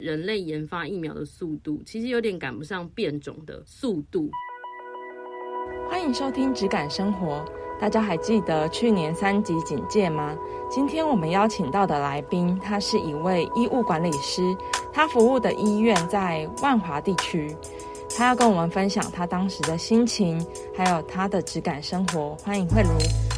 人类研发疫苗的速度，其实有点赶不上变种的速度。欢迎收听《质感生活》，大家还记得去年三级警戒吗？今天我们邀请到的来宾，他是一位医务管理师，他服务的医院在万华地区，他要跟我们分享他当时的心情，还有他的质感生活。欢迎慧茹。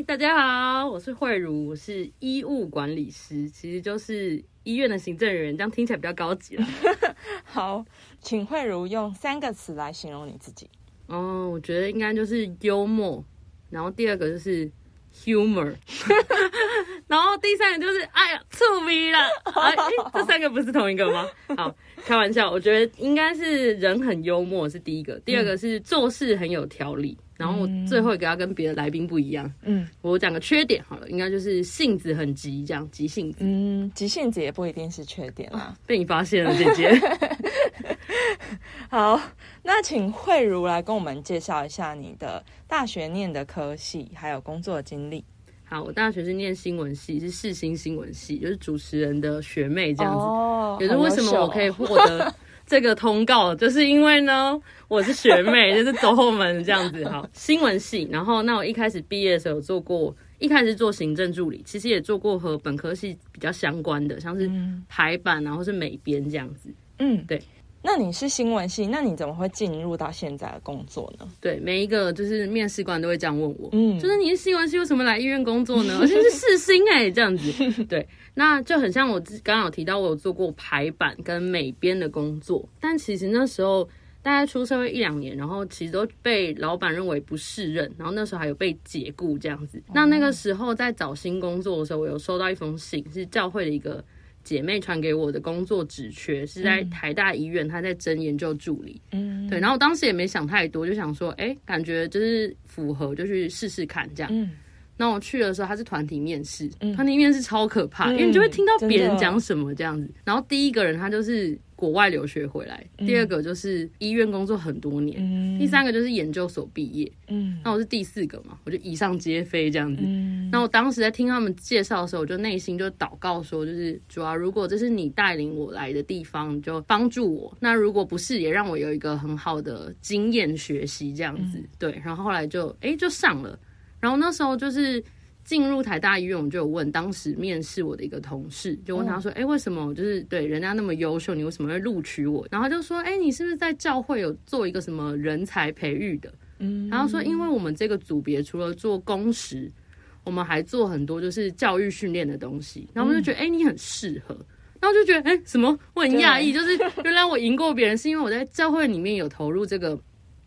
嗨，大家好，我是慧茹，我是医务管理师，其实就是医院的行政人员，这样听起来比较高级了。好，请慧茹用三个词来形容你自己。哦，我觉得应该就是幽默，然后第二个就是 humor，然后第三个就是哎呀触鼻了。哎，这三个不是同一个吗？好，开玩笑，我觉得应该是人很幽默是第一个，第二个是做事很有条理，然后最后一个要跟别的来宾不一样。嗯，我讲个缺点好了，应该就是性子很急，这样急性子。嗯，急性子也不一定是缺点啦。被你发现了，姐姐。好，那请慧茹来跟我们介绍一下你的大学念的科系，还有工作经历。好，我大学是念新闻系，是世新新闻系，就是主持人的学妹这样子。哦，也是为什么我可以获得这个通告，就是因为呢，我是学妹，就是走后门这样子。好，新闻系，然后那我一开始毕业的时候有做过，一开始做行政助理，其实也做过和本科系比较相关的，像是排版然后是美编这样子。嗯，对。那你是新闻系，那你怎么会进入到现在的工作呢？对，每一个就是面试官都会这样问我，嗯，就是你是新闻系，为什么来医院工作呢？而且是试新哎，这样子，对，那就很像我刚刚有提到，我有做过排版跟美编的工作，但其实那时候大概出社会一两年，然后其实都被老板认为不适任，然后那时候还有被解雇这样子。那那个时候在找新工作的时候，我有收到一封信，是教会的一个。姐妹传给我的工作职缺是在台大医院，她在争研究助理。嗯，对，然后我当时也没想太多，就想说，哎，感觉就是符合，就去试试看这样。嗯，那我去的时候，她是团体面试，团体面试超可怕，因为你就会听到别人讲什么这样子。然后第一个人他就是。国外留学回来，第二个就是医院工作很多年，第三个就是研究所毕业。嗯，那我是第四个嘛，我就以上皆非这样子。嗯，那我当时在听他们介绍的时候，我就内心就祷告说，就是主要如果这是你带领我来的地方，就帮助我；那如果不是，也让我有一个很好的经验学习这样子。对，然后后来就哎就上了，然后那时候就是。进入台大医院，我就有问当时面试我的一个同事，就问他说：“哎，为什么就是对人家那么优秀，你为什么会录取我？”然后就说：“哎，你是不是在教会有做一个什么人才培育的？”嗯，然后说：“因为我们这个组别除了做工时，我们还做很多就是教育训练的东西。”然后我就觉得：“哎，你很适合。”然后就觉得：“哎，什么？我很讶异，就是原来我赢过别人，是因为我在教会里面有投入这个。”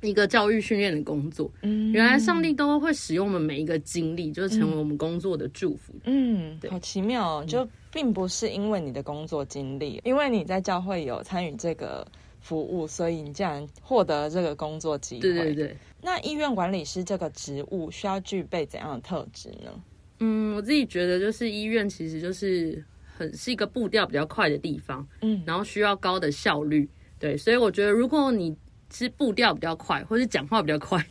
一个教育训练的工作，嗯，原来上帝都会使用我们每一个经历，就是成为我们工作的祝福。嗯，好奇妙哦！就并不是因为你的工作经历，因为你在教会有参与这个服务，所以你竟然获得了这个工作机会。对对对。那医院管理师这个职务需要具备怎样的特质呢？嗯，我自己觉得就是医院其实就是很是一个步调比较快的地方，嗯，然后需要高的效率。对，所以我觉得如果你是步调比较快，或是讲话比较快，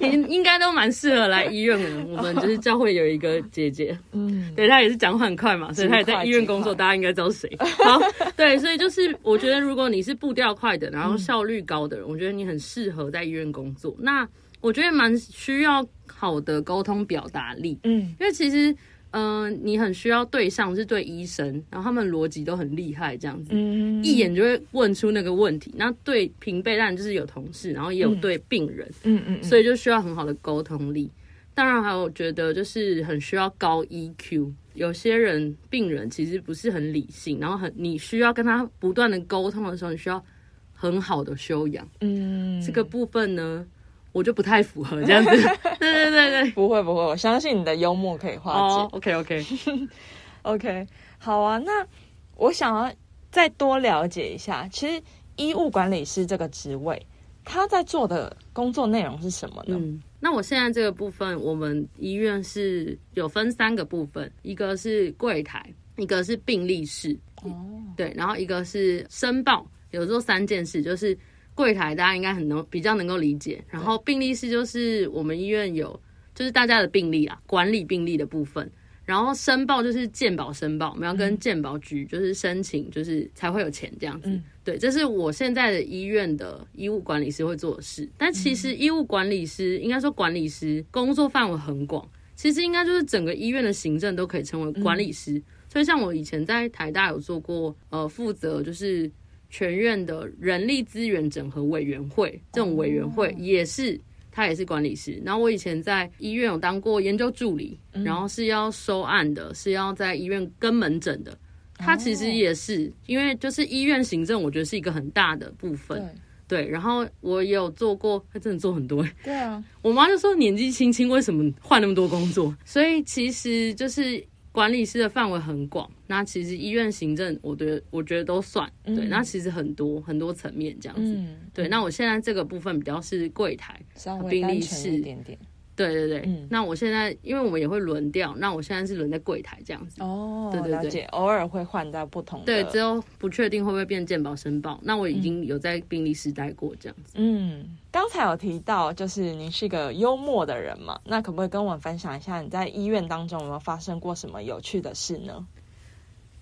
应 应该都蛮适合来医院的。我们就是教会有一个姐姐，嗯，对她也是讲话很快嘛，所以她也在医院工作，大家应该知道谁。好，对，所以就是我觉得，如果你是步调快的，然后效率高的人，我觉得你很适合在医院工作。那我觉得蛮需要好的沟通表达力，嗯，因为其实。嗯，你很需要对象是对医生，然后他们逻辑都很厉害，这样子，一眼就会问出那个问题。那对平辈当然就是有同事，然后也有对病人，嗯嗯，所以就需要很好的沟通力。当然还有觉得就是很需要高 EQ。有些人病人其实不是很理性，然后很你需要跟他不断的沟通的时候，你需要很好的修养。嗯，这个部分呢。我就不太符合这样子，对对对对，不会不会，我相信你的幽默可以化解。OK OK OK，好啊，那我想要再多了解一下，其实医务管理师这个职位，他在做的工作内容是什么呢？嗯，那我现在这个部分，我们医院是有分三个部分，一个是柜台，一个是病历室，哦，对，然后一个是申报，有做三件事，就是。柜台大家应该很能比较能够理解，然后病历室就是我们医院有就是大家的病历啊，管理病历的部分，然后申报就是健保申报，我们要跟健保局就是申请，就是才会有钱这样子。对，这是我现在的医院的医务管理师会做的事。但其实医务管理师应该说管理师工作范围很广，其实应该就是整个医院的行政都可以称为管理师。所以像我以前在台大有做过，呃，负责就是全院的人力资源整合委员会这种委员会也是。他也是管理师，然后我以前在医院有当过研究助理，然后是要收案的，是要在医院跟门诊的。他其实也是，因为就是医院行政，我觉得是一个很大的部分。对，然后我也有做过，他真的做很多。对啊，我妈就说年纪轻轻为什么换那么多工作？所以其实就是。管理师的范围很广，那其实医院行政，我觉得我觉得都算对。那其实很多很多层面这样子，对。那我现在这个部分比较是柜台，病历室一点点。对对对，那我现在因为我们也会轮调，那我现在是轮在柜台这样子。哦，对对对，偶尔会换到不同的。对，只有不确定会不会变健保申报。那我已经有在病历室待过这样子。嗯，刚才有提到就是您是一个幽默的人嘛，那可不可以跟我们分享一下你在医院当中有没有发生过什么有趣的事呢？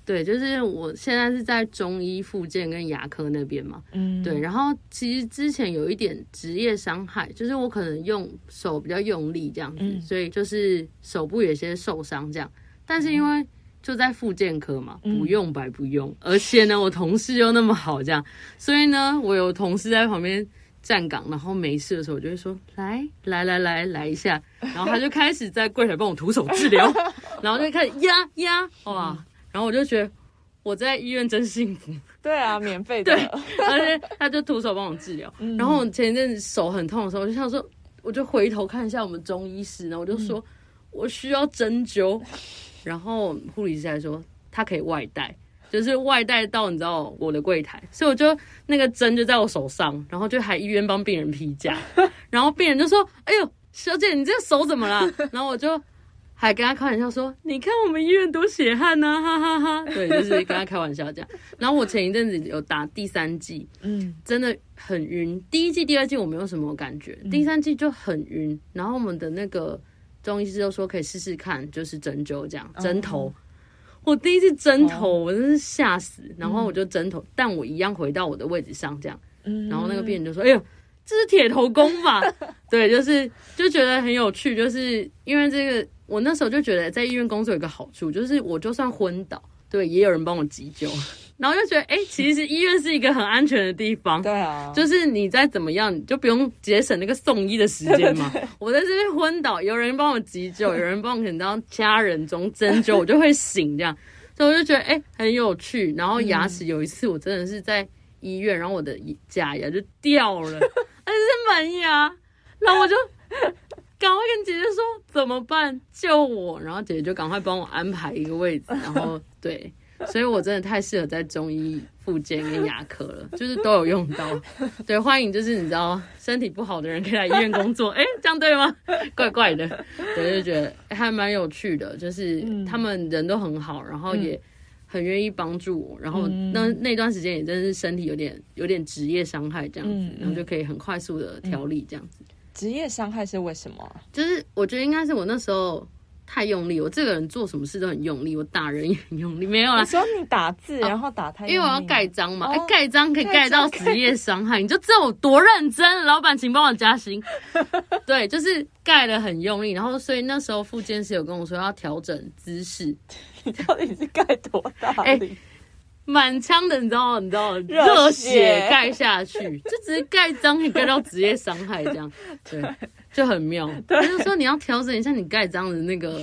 对，就是我现在是在中医、附件跟牙科那边嘛。嗯，对。然后其实之前有一点职业伤害，就是我可能用手比较用力这样子，所以就是手部有些受伤这样。但是因为就在附件科嘛，不用白不用，而且呢，我同事又那么好这样，所以呢，我有同事在旁边站岗，然后没事的时候，我就会说来来来来来一下，然后他就开始在柜台帮我徒手治疗，然后就开始压压哇。然后我就觉得我在医院真幸福。对啊，免费的。对，而且他就徒手帮我治疗。然后我前一阵子手很痛的时候，我就想说，我就回头看一下我们中医师，然后我就说我需要针灸。然后护理师还说他可以外带，就是外带到你知道我的柜台，所以我就那个针就在我手上，然后就还医院帮病人批假。然后病人就说：“哎呦，小姐，你这个手怎么了？”然后我就。还跟他开玩笑说：“你看我们医院多血汗呢，哈哈哈！” 对，就是跟他开玩笑这样。然后我前一阵子有打第三季，嗯，真的很晕。第一季、第二季我没有什么感觉，第三季就很晕。然后我们的那个中医师就说可以试试看，就是针灸这样，针头。我第一次针头，我真是吓死。然后我就针头，但我一样回到我的位置上这样。然后那个病人就说：“哎呦，这是铁头功吧？” 对，就是就觉得很有趣，就是因为这个。我那时候就觉得在医院工作有个好处，就是我就算昏倒，对，也有人帮我急救，然后就觉得，哎，其实医院是一个很安全的地方，对啊，就是你再怎么样，就不用节省那个送医的时间嘛。我在这边昏倒，有人帮我急救，有人帮我可能到家人中针灸，我就会醒这样，所以我就觉得，哎，很有趣。然后牙齿有一次，我真的是在医院，然后我的假牙就掉了，而且是门牙，然后我就。赶快跟姐姐说怎么办，救我！然后姐姐就赶快帮我安排一个位置，然后对，所以我真的太适合在中医、附件跟牙科了，就是都有用到。对，欢迎就是你知道身体不好的人可以来医院工作，哎，这样对吗？怪怪的，我就觉得还蛮有趣的，就是他们人都很好，然后也很愿意帮助我，然后那那段时间也真是身体有点有点职业伤害这样子，然后就可以很快速的调理这样子。职业伤害是为什么？就是我觉得应该是我那时候太用力，我这个人做什么事都很用力，我打人也很用力。没有啦，说你打字然后打太，因为我要盖章嘛，哎，盖章可以盖到职业伤害，你就知道我多认真。老板，请帮我加薪。对，就是盖的很用力，然后所以那时候副监师有跟我说要调整姿势。你到底是盖多大力？满腔的，你知道，你知道，热血盖下去，就只是盖章，可以盖到职业伤害这样，对，就很妙。他就说你要调整一下你盖章的那个，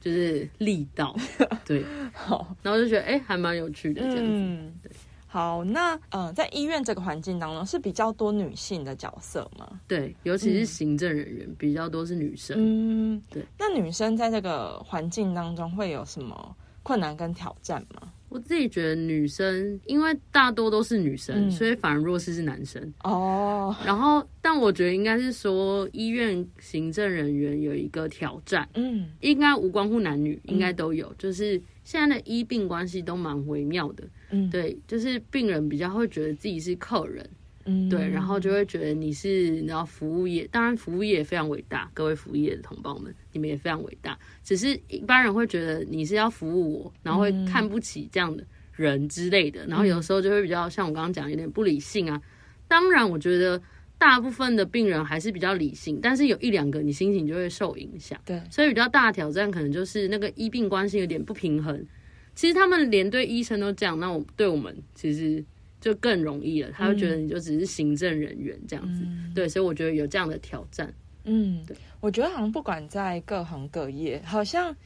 就是力道，对，好，然后就觉得哎，还蛮有趣的这样子。对，好，那呃，在医院这个环境当中是比较多女性的角色吗？对，尤其是行政人员比较多是女生。嗯，对。那女生在这个环境当中会有什么困难跟挑战吗？我自己觉得女生，因为大多都是女生，所以反而弱势是男生哦。然后，但我觉得应该是说，医院行政人员有一个挑战，嗯，应该无关乎男女，应该都有。就是现在的医病关系都蛮微妙的，嗯，对，就是病人比较会觉得自己是客人，嗯，对，然后就会觉得你是你要服务业，当然服务业非常伟大，各位服务业的同胞们，你们也非常伟大。只是一般人会觉得你是要服务我，然后会看不起这样的人之类的，然后有时候就会比较像我刚刚讲，有点不理性啊。当然，我觉得大部分的病人还是比较理性，但是有一两个你心情就会受影响。对，所以比较大的挑战可能就是那个医病关系有点不平衡。其实他们连对医生都这样，那我对我们其实。就更容易了，他会觉得你就只是行政人员这样子，对，所以我觉得有这样的挑战。嗯，对，我觉得好像不管在各行各业，好像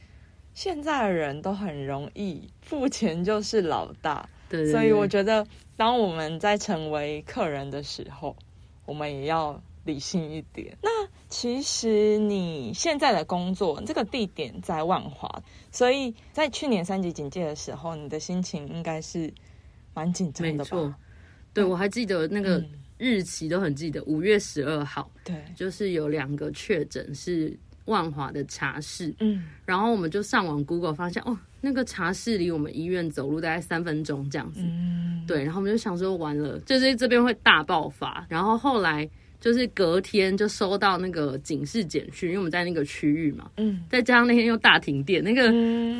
现在的人都很容易付钱就是老大，对，所以我觉得当我们在成为客人的时候，我们也要理性一点。那其实你现在的工作这个地点在万华，所以在去年三级警戒的时候，你的心情应该是。蛮紧张的，没错。对，我还记得那个日期都很记得，五月十二号。对，就是有两个确诊是万华的茶室。嗯，然后我们就上网 Google 发现，哦，那个茶室离我们医院走路大概三分钟这样子。嗯，对，然后我们就想说，完了，就是这边会大爆发。然后后来。就是隔天就收到那个警示简讯，因为我们在那个区域嘛，嗯，再加上那天又大停电，那个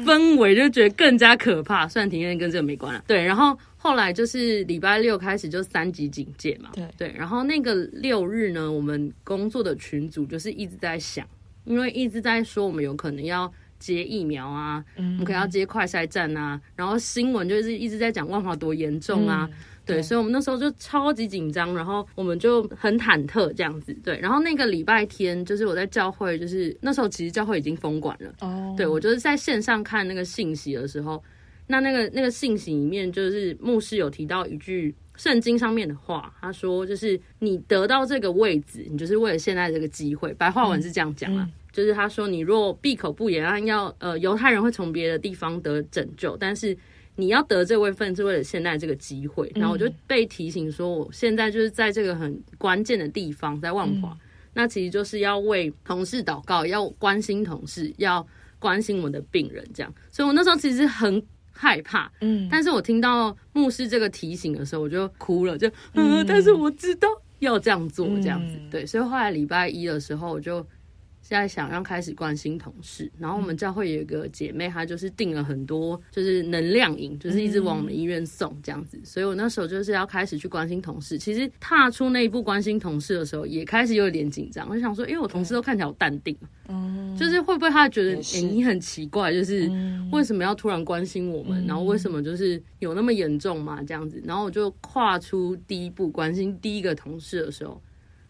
氛围就觉得更加可怕。虽然停电跟这个没关了，对。然后后来就是礼拜六开始就三级警戒嘛，对对。然后那个六日呢，我们工作的群组就是一直在想，因为一直在说我们有可能要接疫苗啊，我们可能要接快筛站啊，然后新闻就是一直在讲万华多严重啊。对，所以我们那时候就超级紧张，然后我们就很忐忑这样子。对，然后那个礼拜天，就是我在教会，就是那时候其实教会已经封管了。哦，对我就是在线上看那个信息的时候，那那个那个信息里面，就是牧师有提到一句圣经上面的话，他说就是你得到这个位置，你就是为了现在这个机会。白话文是这样讲啊，就是他说你若闭口不言，要呃犹太人会从别的地方得拯救，但是。你要得这位份是为了现在这个机会，然后我就被提醒说，我现在就是在这个很关键的地方，在万华，那其实就是要为同事祷告，要关心同事，要关心我们的病人，这样。所以我那时候其实很害怕，嗯，但是我听到牧师这个提醒的时候，我就哭了，就嗯，但是我知道要这样做，这样子，对，所以后来礼拜一的时候，我就。现在想要开始关心同事，然后我们教会有一个姐妹，她就是订了很多就是能量饮，就是一直往我们医院送这样子。所以我那时候就是要开始去关心同事。其实踏出那一步关心同事的时候，也开始有点紧张。我想说，因为我同事都看起来好淡定，嗯，就是会不会他觉得哎你很奇怪，就是为什么要突然关心我们？然后为什么就是有那么严重嘛？这样子，然后我就跨出第一步关心第一个同事的时候。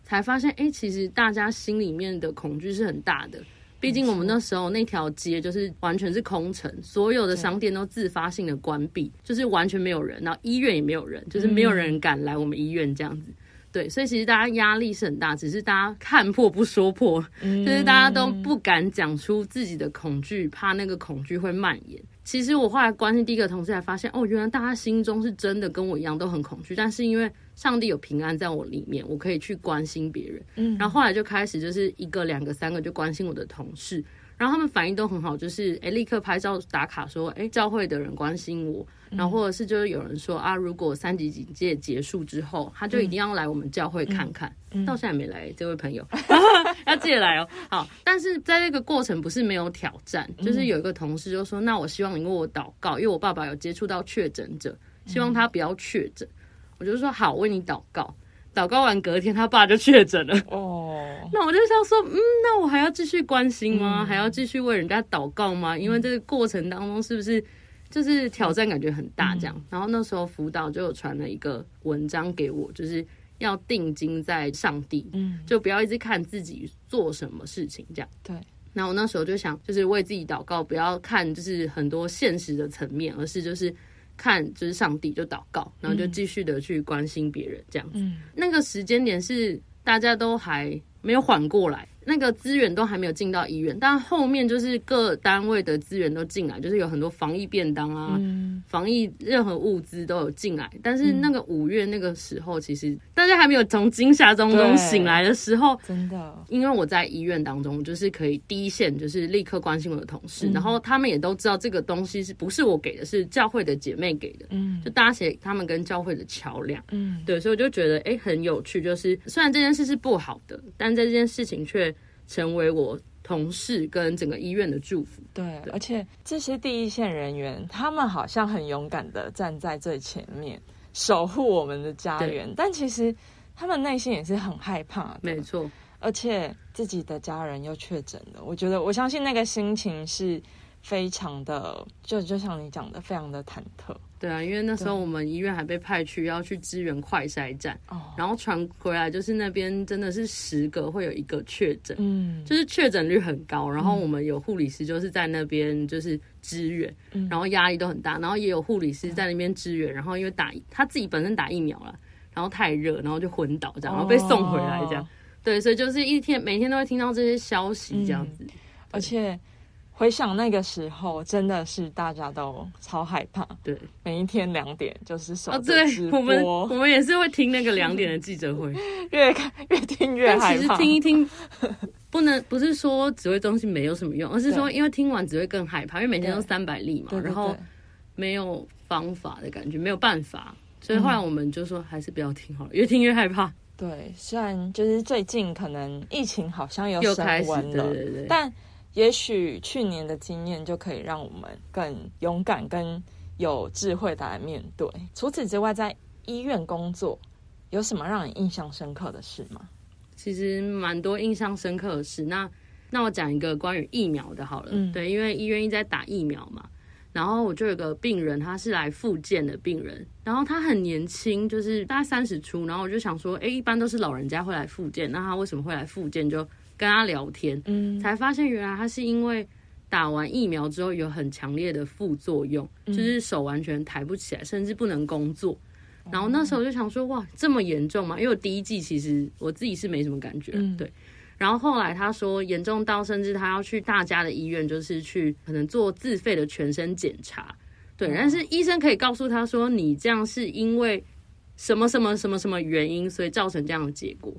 才发现，哎，其实大家心里面的恐惧是很大的。毕竟我们那时候那条街就是完全是空城，所有的商店都自发性的关闭，就是完全没有人，然后医院也没有人，就是没有人敢来我们医院这样子。对，所以其实大家压力是很大，只是大家看破不说破，就是大家都不敢讲出自己的恐惧，怕那个恐惧会蔓延。其实我后来关心第一个同事，才发现哦，原来大家心中是真的跟我一样都很恐惧，但是因为上帝有平安在我里面，我可以去关心别人。嗯，然后后来就开始就是一个、两个、三个就关心我的同事。然后他们反应都很好，就是哎，立刻拍照打卡说，哎，教会的人关心我。然后或者是就是有人说啊，如果三级警戒结束之后，他就一定要来我们教会看看。到现在没来，这位朋友 要记得来哦。好，但是在那个过程不是没有挑战，就是有一个同事就说，那我希望你为我祷告，因为我爸爸有接触到确诊者，希望他不要确诊。我就说好，为你祷告。祷告完隔天，他爸就确诊了。哦，那我就想说，嗯，那我还要继续关心吗？还要继续为人家祷告吗？因为这个过程当中，是不是就是挑战感觉很大？这样，然后那时候辅导就有传了一个文章给我，就是要定睛在上帝，嗯，就不要一直看自己做什么事情这样。对，那我那时候就想，就是为自己祷告，不要看就是很多现实的层面，而是就是。看，就是上帝就祷告，然后就继续的去关心别人这样子。那个时间点是大家都还没有缓过来，那个资源都还没有进到医院，但后面就是各单位的资源都进来，就是有很多防疫便当啊，防疫任何物资都有进来。但是那个五月那个时候，其实大家还没有从惊吓当中醒来的时候，真的，因为我在医院当中，就是可以第一线，就是立刻关心我的同事，然后他们也都知道这个东西是不是我给的，是教会的姐妹给的，嗯，就搭起他们跟教会的桥梁，嗯，对，所以我就觉得哎很有趣，就是虽然这件事是不好的，但在这件事情却。成为我同事跟整个医院的祝福。对，而且这些第一线人员，他们好像很勇敢的站在最前面，守护我们的家园。但其实他们内心也是很害怕。没错，而且自己的家人又确诊了，我觉得我相信那个心情是非常的，就就像你讲的，非常的忐忑。对啊，因为那时候我们医院还被派去要去支援快筛站，然后传回来就是那边真的是十个会有一个确诊，嗯，就是确诊率很高。然后我们有护理师就是在那边就是支援，然后压力都很大。然后也有护理师在那边支援，然后因为打他自己本身打疫苗了，然后太热，然后就昏倒这样，然后被送回来这样。对，所以就是一天每天都会听到这些消息这样子，而且。回想那个时候，真的是大家都超害怕。对，每一天两点就是手直播，我们我们也是会听那个两点的记者会，越看越听越害怕。其实听一听，不能不是说指挥中心没有什么用，而是说因为听完只会更害怕，因为每天都三百例嘛，然后没有方法的感觉，没有办法，所以后来我们就说还是不要听好了，越听越害怕。对，虽然就是最近可能疫情好像有升温了，对对对，但。也许去年的经验就可以让我们更勇敢、更有智慧的来面对。除此之外，在医院工作有什么让你印象深刻的事吗？其实蛮多印象深刻的事。那那我讲一个关于疫苗的好了。嗯，对，因为医院一直在打疫苗嘛。然后我就有个病人，他是来复健的病人，然后他很年轻，就是大概三十出。然后我就想说，哎，一般都是老人家会来复健，那他为什么会来复健？就跟他聊天，嗯，才发现原来他是因为打完疫苗之后有很强烈的副作用，就是手完全抬不起来，甚至不能工作。然后那时候就想说，哇，这么严重吗？因为我第一季其实我自己是没什么感觉，对。然后后来他说严重到甚至他要去大家的医院，就是去可能做自费的全身检查，对。但是医生可以告诉他说，你这样是因为什么什么什么什么原因，所以造成这样的结果。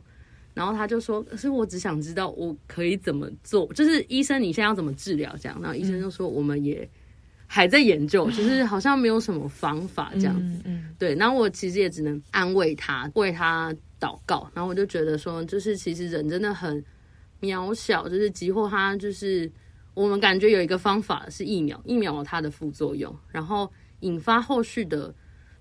然后他就说：“可是我只想知道我可以怎么做，就是医生你现在要怎么治疗这样。”然后医生就说：“我们也还在研究，就是好像没有什么方法这样子。”嗯，对。然后我其实也只能安慰他，为他祷告。然后我就觉得说，就是其实人真的很渺小，就是急或他就是我们感觉有一个方法是疫苗，疫苗它的副作用，然后引发后续的。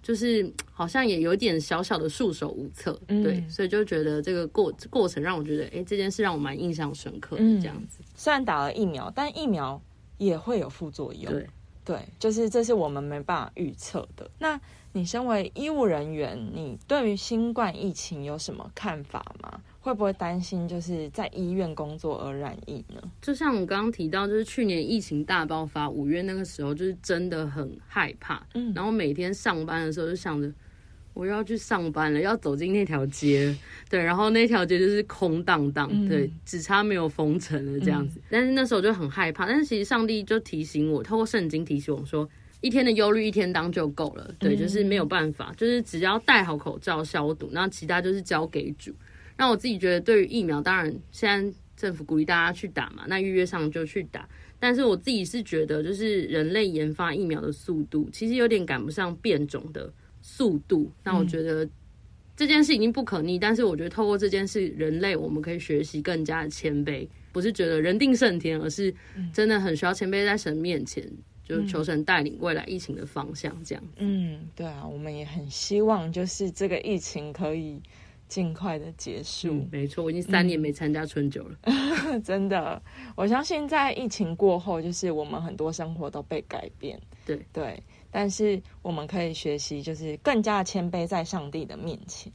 就是好像也有点小小的束手无策，对，所以就觉得这个过过程让我觉得，哎，这件事让我蛮印象深刻的这样子。虽然打了疫苗，但疫苗也会有副作用，对，对，就是这是我们没办法预测的。那你身为医务人员，你对于新冠疫情有什么看法吗？会不会担心就是在医院工作而染疫呢？就像我刚刚提到，就是去年疫情大爆发，五月那个时候，就是真的很害怕。嗯，然后每天上班的时候就想着，我要去上班了，要走进那条街，对，然后那条街就是空荡荡，对，只差没有封城了这样子。但是那时候就很害怕，但是其实上帝就提醒我，透过圣经提醒我说，一天的忧虑一天当就够了。对，就是没有办法，就是只要戴好口罩消毒，那其他就是交给主。那我自己觉得，对于疫苗，当然现在政府鼓励大家去打嘛，那预约上就去打。但是我自己是觉得，就是人类研发疫苗的速度，其实有点赶不上变种的速度。那我觉得这件事已经不可逆，但是我觉得透过这件事，人类我们可以学习更加的谦卑，不是觉得人定胜天，而是真的很需要谦卑在神面前，就求神带领未来疫情的方向。这样，嗯，对啊，我们也很希望，就是这个疫情可以。尽快的结束，没错，我已经三年没参加春酒了。真的，我相信在疫情过后，就是我们很多生活都被改变。对对，但是我们可以学习，就是更加谦卑在上帝的面前。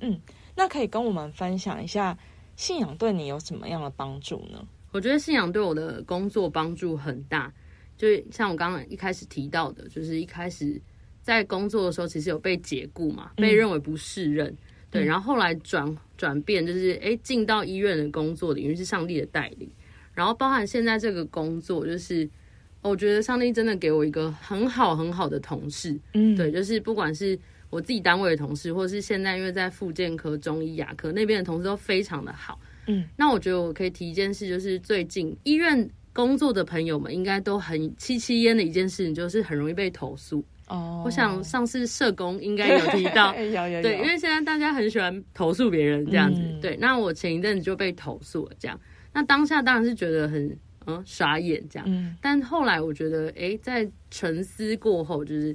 嗯，那可以跟我们分享一下信仰对你有什么样的帮助呢？我觉得信仰对我的工作帮助很大，就像我刚刚一开始提到的，就是一开始在工作的时候，其实有被解雇嘛，被认为不适任。对，然后后来转转变，就是哎进到医院的工作领域是上帝的带领，然后包含现在这个工作，就是我觉得上帝真的给我一个很好很好的同事，嗯，对，就是不管是我自己单位的同事，或者是现在因为在复健科、中医、牙科那边的同事都非常的好，嗯，那我觉得我可以提一件事，就是最近医院。工作的朋友们应该都很戚戚焉的一件事情，就是很容易被投诉。哦，我想上次社工应该有提到，对，因为现在大家很喜欢投诉别人这样子。对，那我前一阵子就被投诉了，这样。那当下当然是觉得很嗯傻眼这样。嗯，但后来我觉得，哎，在沉思过后，就是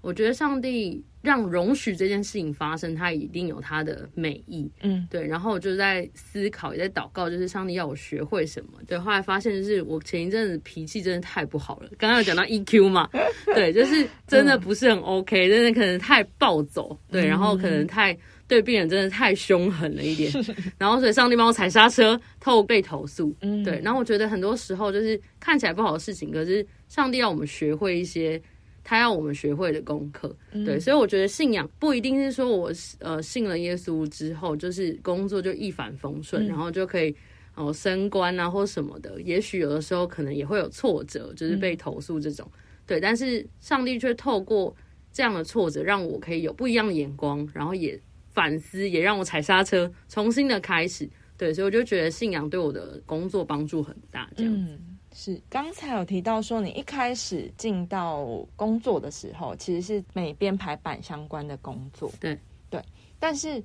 我觉得上帝。让容许这件事情发生，它一定有它的美意。嗯，对。然后我就在思考，也在祷告，就是上帝要我学会什么。对，后来发现就是我前一阵子脾气真的太不好了。刚刚有讲到 EQ 嘛，对，就是真的不是很 OK，真的可能太暴走，对，然后可能太对病人真的太凶狠了一点。然后所以上帝帮我踩刹车，透被投诉。嗯，对。然后我觉得很多时候就是看起来不好的事情，可是上帝要我们学会一些。他要我们学会的功课，对，所以我觉得信仰不一定是说我呃信了耶稣之后，就是工作就一帆风顺，然后就可以哦升官啊或什么的。也许有的时候可能也会有挫折，就是被投诉这种，对。但是上帝却透过这样的挫折，让我可以有不一样的眼光，然后也反思，也让我踩刹车，重新的开始。对，所以我就觉得信仰对我的工作帮助很大，这样子。是刚才有提到说，你一开始进到工作的时候，其实是美编排版相关的工作。对对，但是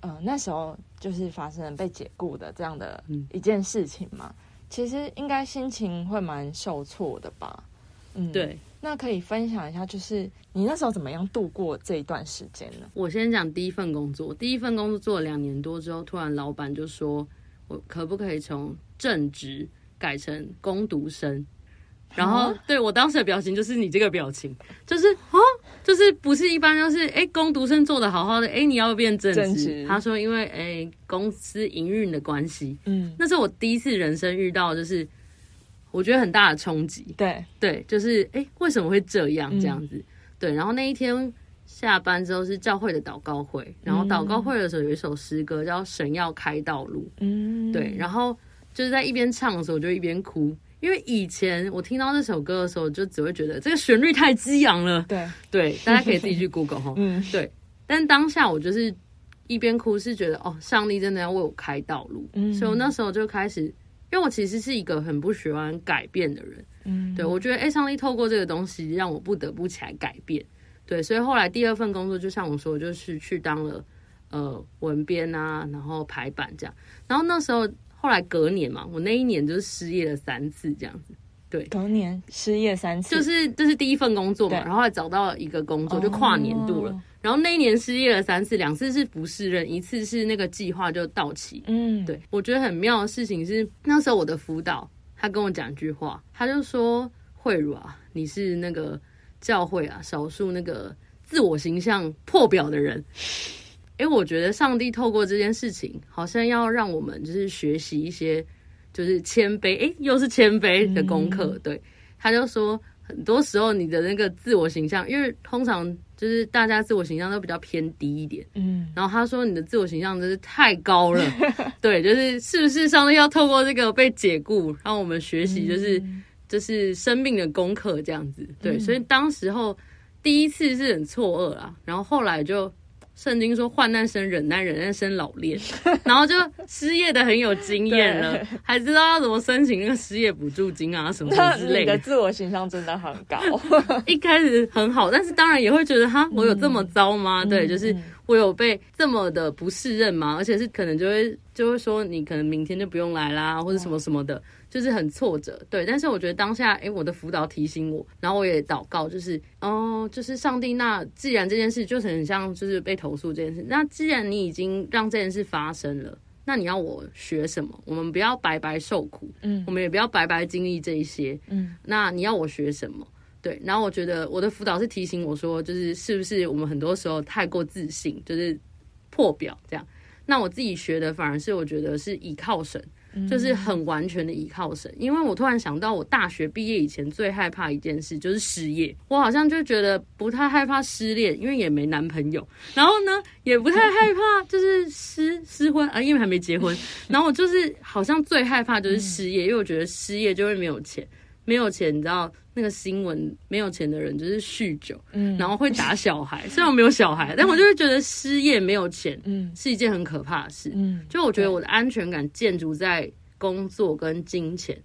呃那时候就是发生了被解雇的这样的一件事情嘛，其实应该心情会蛮受挫的吧？嗯，对。那可以分享一下，就是你那时候怎么样度过这一段时间呢？我先讲第一份工作，第一份工作做了两年多之后，突然老板就说我可不可以从正职。改成攻读生，然后对我当时的表情就是你这个表情，就是哦，就是不是一般，就是哎，工读生做的好好的，哎，你要变正职。他说因为哎公司营运的关系，嗯，那是我第一次人生遇到，就是我觉得很大的冲击。对。对，就是哎为什么会这样这样子？对，然后那一天下班之后是教会的祷告会，然后祷告会的时候有一首诗歌叫《神要开道路》，嗯，对，然后。就是在一边唱的时候，我就一边哭，因为以前我听到这首歌的时候，就只会觉得这个旋律太激昂了。对对，大家可以自己去 Google 哈。嗯，对。但当下我就是一边哭，是觉得哦，上帝真的要为我开道路。嗯，所以我那时候就开始，因为我其实是一个很不喜欢改变的人。嗯，对我觉得哎，上帝透过这个东西让我不得不起来改变。对，所以后来第二份工作，就像我说，就是去当了呃文编啊，然后排版这样。然后那时候。后来隔年嘛，我那一年就是失业了三次这样子，对，隔年失业三次，就是这是第一份工作嘛，然后还找到一个工作，就跨年度了。然后那一年失业了三次，两次是不适任，一次是那个计划就到期。嗯，对，我觉得很妙的事情是，那时候我的辅导他跟我讲一句话，他就说：“慧茹啊，你是那个教会啊少数那个自我形象破表的人。”哎，我觉得上帝透过这件事情，好像要让我们就是学习一些，就是谦卑。哎，又是谦卑的功课。对，他就说，很多时候你的那个自我形象，因为通常就是大家自我形象都比较偏低一点。嗯。然后他说，你的自我形象真是太高了。对，就是是不是上帝要透过这个被解雇，让我们学习，就是就是生命的功课这样子。对，所以当时候第一次是很错愕啦，然后后来就。圣经说患难生忍耐，忍耐生老练，然后就失业的很有经验了，还知道要怎么申请那个失业补助金啊什么 之类的。自我形象真的很高，一开始很好，但是当然也会觉得哈，我有这么糟吗？对，就是我有被这么的不适任吗？而且是可能就会就会说你可能明天就不用来啦，或者什么什么的。就是很挫折，对，但是我觉得当下，诶，我的辅导提醒我，然后我也祷告，就是哦，就是上帝，那既然这件事就是很像，就是被投诉这件事，那既然你已经让这件事发生了，那你要我学什么？我们不要白白受苦，嗯，我们也不要白白经历这一些，嗯，那你要我学什么？对，然后我觉得我的辅导是提醒我说，就是是不是我们很多时候太过自信，就是破表这样？那我自己学的反而是我觉得是倚靠神。就是很完全的依靠神。因为我突然想到，我大学毕业以前最害怕一件事就是失业。我好像就觉得不太害怕失恋，因为也没男朋友。然后呢，也不太害怕就是失失婚啊，因为还没结婚。然后我就是好像最害怕就是失业，因为我觉得失业就会没有钱。没有钱，你知道那个新闻，没有钱的人就是酗酒，嗯，然后会打小孩。虽然我没有小孩，但我就是觉得失业没有钱，嗯，是一件很可怕的事。嗯，就我觉得我的安全感建筑在工作跟金钱，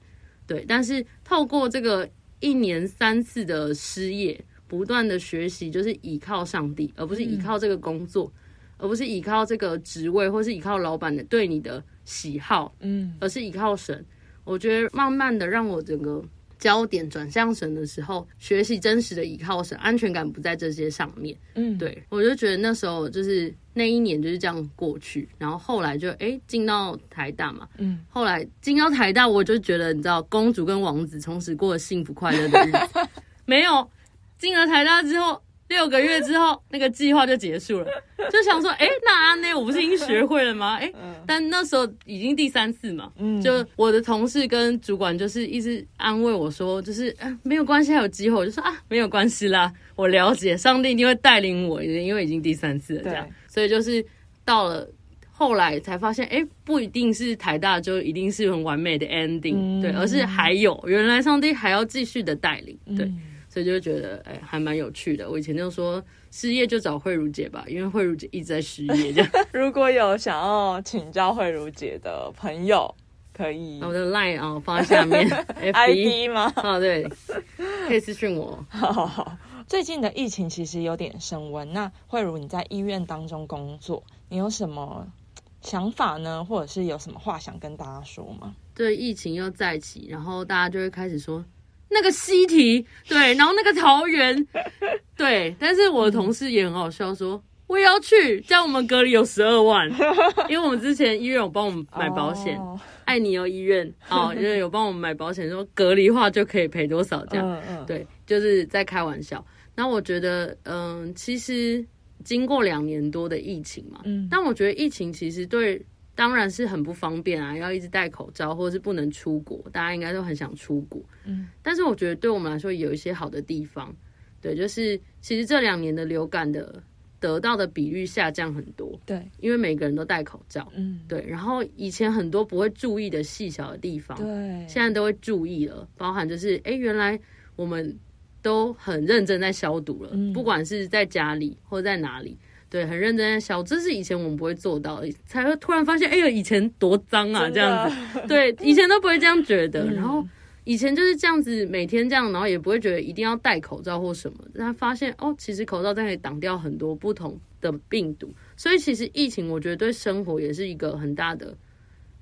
对。但是透过这个一年三次的失业，不断的学习，就是依靠上帝，而不是依靠这个工作，而不是依靠这个职位，或是依靠老板的对你的喜好，嗯，而是依靠神。我觉得慢慢的让我整个。焦点转向神的时候，学习真实的依靠神，安全感不在这些上面。嗯，对我就觉得那时候就是那一年就是这样过去，然后后来就哎进到台大嘛，嗯，后来进到台大，我就觉得你知道，公主跟王子从此过了幸福快乐的日子。没有进了台大之后。六个月之后，那个计划就结束了，就想说，哎，那阿内，我不是已经学会了吗？哎，但那时候已经第三次嘛，就我的同事跟主管就是一直安慰我说，就是没有关系，还有机会，我就说啊，没有关系啦，我了解，上帝一定会带领我，因为已经第三次了，这样，所以就是到了后来才发现，哎，不一定是台大就一定是很完美的 ending，对，而是还有原来上帝还要继续的带领，对。所以就觉得哎，还蛮有趣的。我以前就说失业就找慧茹姐吧，因为慧茹姐一直在失业。这样，如果有想要请教慧茹姐的朋友，可以我的 line 啊放在下面，ID 吗？啊，对，可以私信我。好好好。最近的疫情其实有点升温，那慧茹你在医院当中工作，你有什么想法呢？或者是有什么话想跟大家说吗？对，疫情又再起，然后大家就会开始说。那个西提对，然后那个桃园 对，但是我的同事也很好笑，说我也要去，这样我们隔离有十二万，因为我们之前医院有帮我们买保险，爱你哦医院。哦，因为有帮我们买保险，说隔离话就可以赔多少这样，对，就是在开玩笑。那我觉得，嗯，其实经过两年多的疫情嘛，嗯，但我觉得疫情其实对。当然是很不方便啊，要一直戴口罩，或者是不能出国，大家应该都很想出国。嗯，但是我觉得对我们来说有一些好的地方，对，就是其实这两年的流感的得到的比率下降很多。对，因为每个人都戴口罩。嗯，对。然后以前很多不会注意的细小的地方，对，现在都会注意了，包含就是哎，原来我们都很认真在消毒了，不管是在家里或者在哪里。对，很认真。在消，这是以前我们不会做到，才会突然发现，哎呦，以前多脏啊，这样子。对，以前都不会这样觉得，然后以前就是这样子，每天这样，然后也不会觉得一定要戴口罩或什么。他发现，哦，其实口罩可以挡掉很多不同的病毒，所以其实疫情，我觉得对生活也是一个很大的，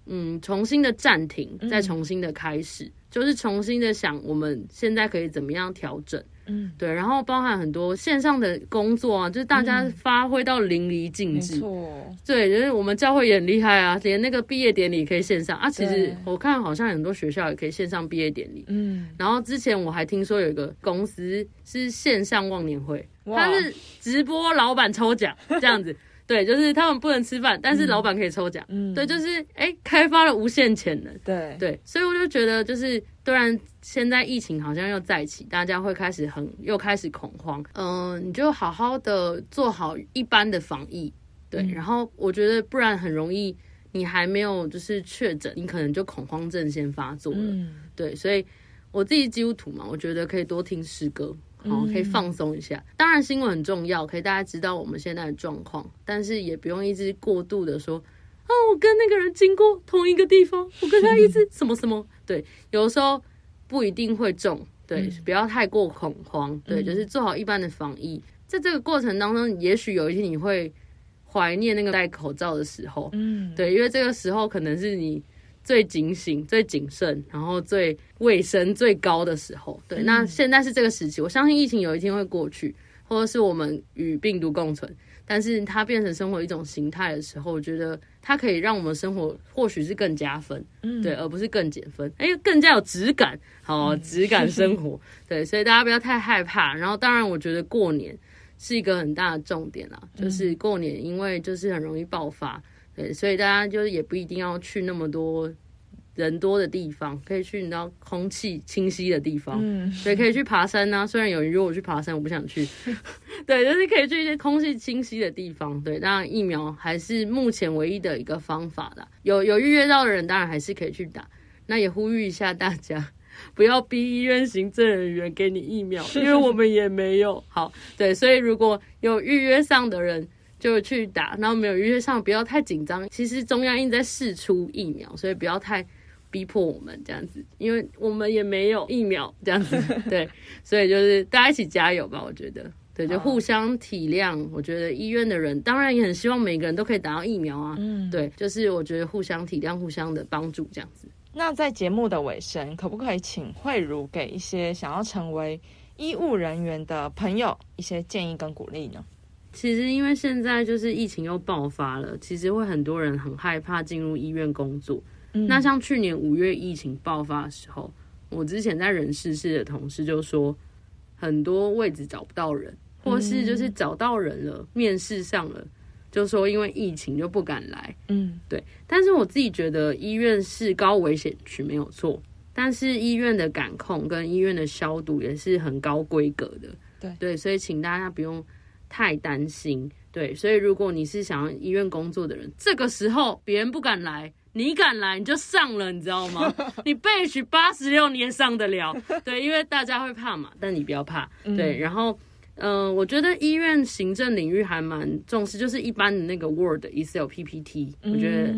嗯，重新的暂停，再重新的开始，就是重新的想，我们现在可以怎么样调整。嗯，对，然后包含很多线上的工作啊，就是大家发挥到淋漓尽致。错，对，就是我们教会也很厉害啊，连那个毕业典礼可以线上啊。其实我看好像很多学校也可以线上毕业典礼。嗯，然后之前我还听说有一个公司是线上忘年会，他是直播老板抽奖这样子。对，就是他们不能吃饭，但是老板可以抽奖。嗯，对，就是哎，开发了无限潜能。对对，所以我就觉得，就是突然现在疫情好像又再起，大家会开始很又开始恐慌。嗯，你就好好的做好一般的防疫。对，然后我觉得不然很容易，你还没有就是确诊，你可能就恐慌症先发作了。嗯，对，所以我自己基督徒嘛，我觉得可以多听诗歌。好，可以放松一下。当然，新闻很重要，可以大家知道我们现在的状况，但是也不用一直过度的说，啊，我跟那个人经过同一个地方，我跟他一直什么什么。对，有时候不一定会中，对，不要太过恐慌，对，就是做好一般的防疫。在这个过程当中，也许有一天你会怀念那个戴口罩的时候，嗯，对，因为这个时候可能是你。最警醒、最谨慎，然后最卫生最高的时候，对。那现在是这个时期，我相信疫情有一天会过去，或者是我们与病毒共存。但是它变成生活一种形态的时候，我觉得它可以让我们生活或许是更加分，嗯，对，而不是更减分，哎，更加有质感，好，质感 生活，对。所以大家不要太害怕。然后，当然，我觉得过年是一个很大的重点啦，就是过年，因为就是很容易爆发。对，所以大家就是也不一定要去那么多人多的地方，可以去你知道空气清晰的地方，嗯，对，可以去爬山呐。虽然有人约我去爬山，我不想去。对，就是可以去一些空气清晰的地方。对，当然疫苗还是目前唯一的一个方法啦。有有预约到的人，当然还是可以去打。那也呼吁一下大家，不要逼医院行政人员给你疫苗，因为我们也没有。好，对，所以如果有预约上的人。就去打，然后没有预约上，不要太紧张。其实中央一直在试出疫苗，所以不要太逼迫我们这样子，因为我们也没有疫苗这样子。对，所以就是大家一起加油吧。我觉得，对，就互相体谅。我觉得医院的人当然也很希望每个人都可以打到疫苗啊。嗯，对，就是我觉得互相体谅、互相的帮助这样子。那在节目的尾声，可不可以请慧茹给一些想要成为医务人员的朋友一些建议跟鼓励呢？其实，因为现在就是疫情又爆发了，其实会很多人很害怕进入医院工作。那像去年五月疫情爆发的时候，我之前在人事室的同事就说，很多位置找不到人，或是就是找到人了，面试上了，就说因为疫情就不敢来。嗯，对。但是我自己觉得医院是高危险区没有错，但是医院的感控跟医院的消毒也是很高规格的。对对，所以请大家不用。太担心，对，所以如果你是想要医院工作的人，这个时候别人不敢来，你敢来你就上了，你知道吗？你背许八十六你也上得了，对，因为大家会怕嘛，但你不要怕，对。然后，嗯，我觉得医院行政领域还蛮重视，就是一般的那个 Word、Excel、PPT，我觉得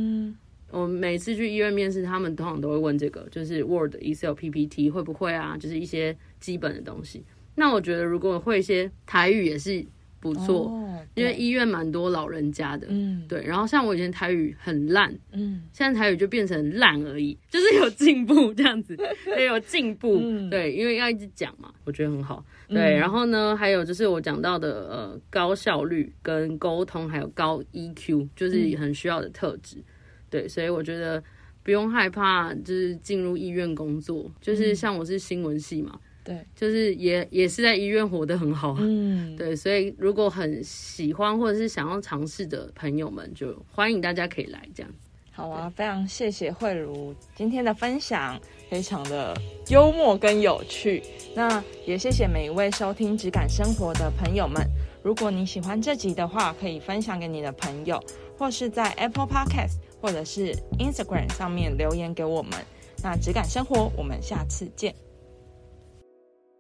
我每次去医院面试，他们通常都会问这个，就是 Word、Excel、PPT 会不会啊？就是一些基本的东西。那我觉得如果会一些台语也是。不错，因为医院蛮多老人家的，嗯，对。然后像我以前台语很烂，嗯，现在台语就变成烂而已，就是有进步这样子，也有进步，对，因为要一直讲嘛，我觉得很好，对。然后呢，还有就是我讲到的呃高效率跟沟通，还有高 EQ，就是很需要的特质，对。所以我觉得不用害怕，就是进入医院工作，就是像我是新闻系嘛。对，就是也也是在医院活得很好，嗯，对，所以如果很喜欢或者是想要尝试的朋友们，就欢迎大家可以来这样子。好啊，非常谢谢慧茹今天的分享，非常的幽默跟有趣。那也谢谢每一位收听《质感生活》的朋友们。如果你喜欢这集的话，可以分享给你的朋友，或是在 Apple Podcast 或者是 Instagram 上面留言给我们。那《质感生活》，我们下次见。